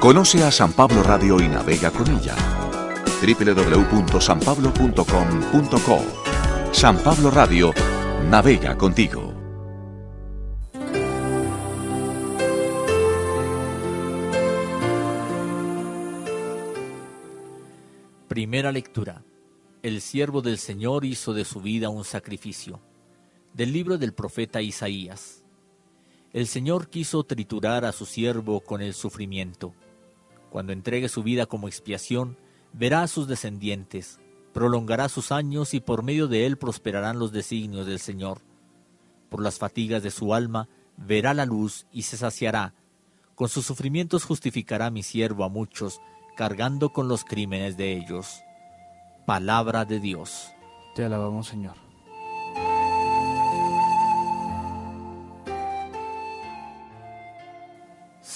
Conoce a San Pablo Radio y navega con ella. www.sanpablo.com.co San Pablo Radio navega contigo. Primera lectura. El siervo del Señor hizo de su vida un sacrificio. Del libro del profeta Isaías. El Señor quiso triturar a su siervo con el sufrimiento. Cuando entregue su vida como expiación, verá a sus descendientes, prolongará sus años y por medio de él prosperarán los designios del Señor. Por las fatigas de su alma verá la luz y se saciará. Con sus sufrimientos justificará mi siervo a muchos, cargando con los crímenes de ellos. Palabra de Dios. Te alabamos, Señor.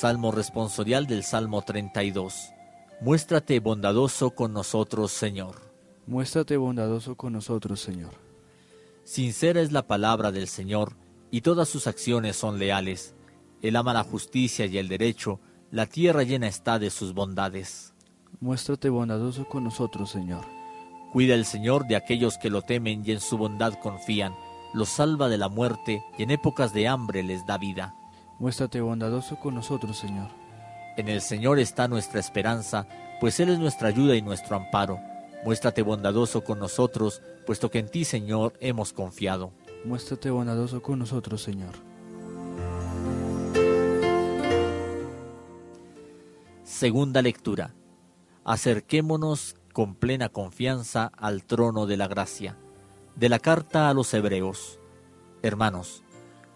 Salmo responsorial del Salmo 32. Muéstrate bondadoso con nosotros, Señor. Muéstrate bondadoso con nosotros, Señor. Sincera es la palabra del Señor, y todas sus acciones son leales. Él ama la justicia y el derecho, la tierra llena está de sus bondades. Muéstrate bondadoso con nosotros, Señor. Cuida el Señor de aquellos que lo temen y en su bondad confían. Los salva de la muerte y en épocas de hambre les da vida. Muéstrate bondadoso con nosotros, Señor. En el Señor está nuestra esperanza, pues Él es nuestra ayuda y nuestro amparo. Muéstrate bondadoso con nosotros, puesto que en ti, Señor, hemos confiado. Muéstrate bondadoso con nosotros, Señor. Segunda lectura. Acerquémonos con plena confianza al trono de la gracia. De la carta a los Hebreos. Hermanos,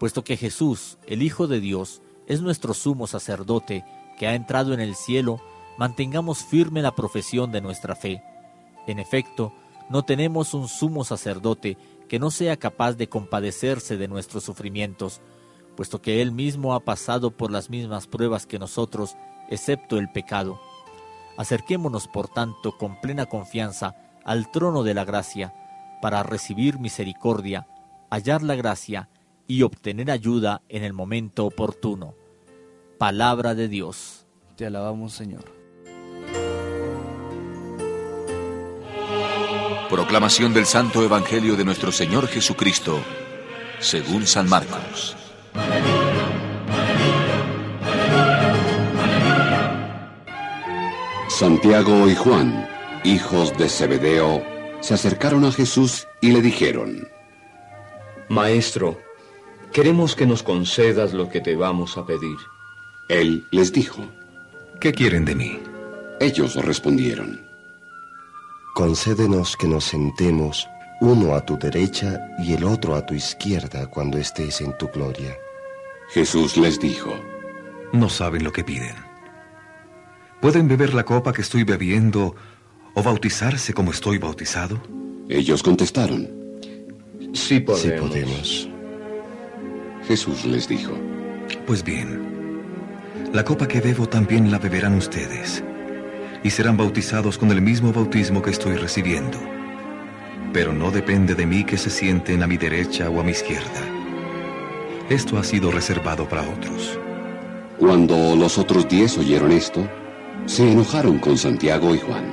puesto que Jesús, el Hijo de Dios, es nuestro sumo sacerdote, que ha entrado en el cielo, mantengamos firme la profesión de nuestra fe. En efecto, no tenemos un sumo sacerdote que no sea capaz de compadecerse de nuestros sufrimientos, puesto que Él mismo ha pasado por las mismas pruebas que nosotros, excepto el pecado. Acerquémonos, por tanto, con plena confianza al trono de la gracia, para recibir misericordia, hallar la gracia y obtener ayuda en el momento oportuno. Palabra de Dios. Te alabamos, Señor. Proclamación del Santo Evangelio de nuestro Señor Jesucristo, según San Marcos. Santiago y Juan, hijos de Zebedeo, se acercaron a Jesús y le dijeron, Maestro, queremos que nos concedas lo que te vamos a pedir. Él les dijo, ¿Qué quieren de mí? Ellos respondieron, Concédenos que nos sentemos uno a tu derecha y el otro a tu izquierda cuando estés en tu gloria. Jesús les dijo, No saben lo que piden. ¿Pueden beber la copa que estoy bebiendo o bautizarse como estoy bautizado? Ellos contestaron, Sí podemos. Sí podemos. Jesús les dijo, Pues bien, la copa que bebo también la beberán ustedes, y serán bautizados con el mismo bautismo que estoy recibiendo. Pero no depende de mí que se sienten a mi derecha o a mi izquierda. Esto ha sido reservado para otros. Cuando los otros diez oyeron esto, se enojaron con Santiago y Juan.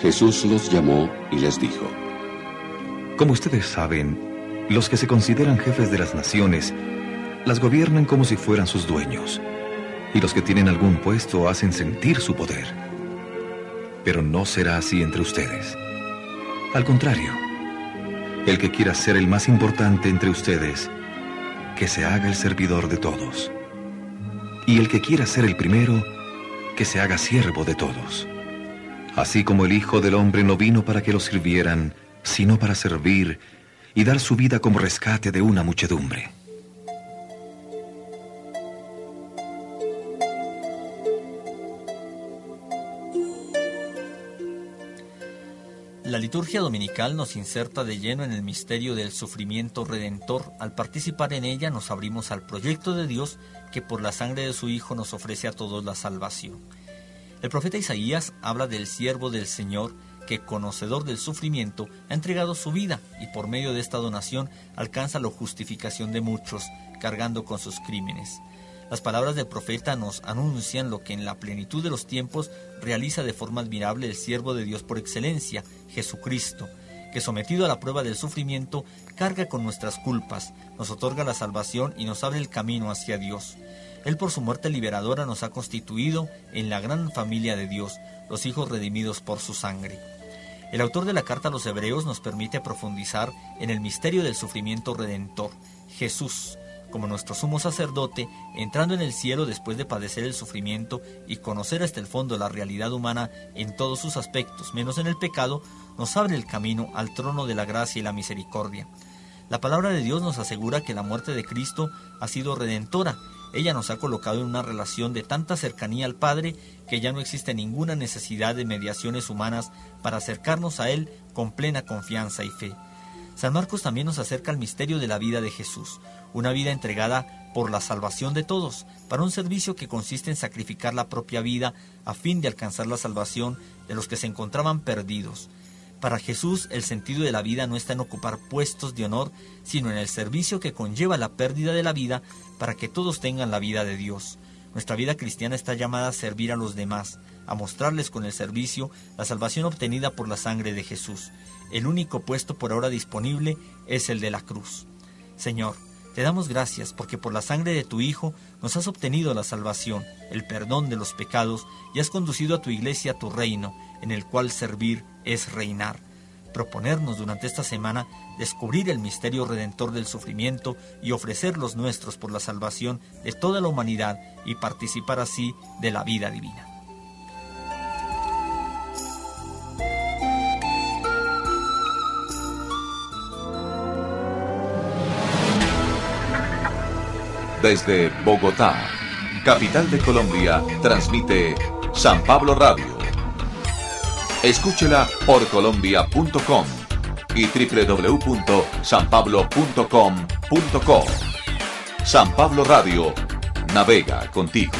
Jesús los llamó y les dijo, Como ustedes saben, los que se consideran jefes de las naciones las gobiernan como si fueran sus dueños, y los que tienen algún puesto hacen sentir su poder. Pero no será así entre ustedes. Al contrario, el que quiera ser el más importante entre ustedes, que se haga el servidor de todos. Y el que quiera ser el primero, que se haga siervo de todos. Así como el Hijo del Hombre no vino para que lo sirvieran, sino para servir y dar su vida como rescate de una muchedumbre. La liturgia dominical nos inserta de lleno en el misterio del sufrimiento redentor. Al participar en ella nos abrimos al proyecto de Dios que por la sangre de su Hijo nos ofrece a todos la salvación. El profeta Isaías habla del siervo del Señor que, conocedor del sufrimiento, ha entregado su vida y por medio de esta donación alcanza la justificación de muchos, cargando con sus crímenes. Las palabras del profeta nos anuncian lo que en la plenitud de los tiempos realiza de forma admirable el siervo de Dios por excelencia, Jesucristo, que sometido a la prueba del sufrimiento, carga con nuestras culpas, nos otorga la salvación y nos abre el camino hacia Dios. Él por su muerte liberadora nos ha constituido en la gran familia de Dios, los hijos redimidos por su sangre. El autor de la carta a los Hebreos nos permite profundizar en el misterio del sufrimiento redentor, Jesús, como nuestro sumo sacerdote, entrando en el cielo después de padecer el sufrimiento y conocer hasta el fondo la realidad humana en todos sus aspectos, menos en el pecado, nos abre el camino al trono de la gracia y la misericordia. La palabra de Dios nos asegura que la muerte de Cristo ha sido redentora. Ella nos ha colocado en una relación de tanta cercanía al Padre que ya no existe ninguna necesidad de mediaciones humanas para acercarnos a Él con plena confianza y fe. San Marcos también nos acerca al misterio de la vida de Jesús, una vida entregada por la salvación de todos, para un servicio que consiste en sacrificar la propia vida a fin de alcanzar la salvación de los que se encontraban perdidos. Para Jesús el sentido de la vida no está en ocupar puestos de honor, sino en el servicio que conlleva la pérdida de la vida para que todos tengan la vida de Dios. Nuestra vida cristiana está llamada a servir a los demás, a mostrarles con el servicio la salvación obtenida por la sangre de Jesús. El único puesto por ahora disponible es el de la cruz. Señor, te damos gracias porque por la sangre de tu Hijo nos has obtenido la salvación, el perdón de los pecados y has conducido a tu iglesia a tu reino, en el cual servir es reinar. Proponernos durante esta semana descubrir el misterio redentor del sufrimiento y ofrecer los nuestros por la salvación de toda la humanidad y participar así de la vida divina. Desde Bogotá, capital de Colombia, transmite San Pablo Radio. Escúchela por colombia.com y www.sanpablo.com.co. San Pablo Radio navega contigo.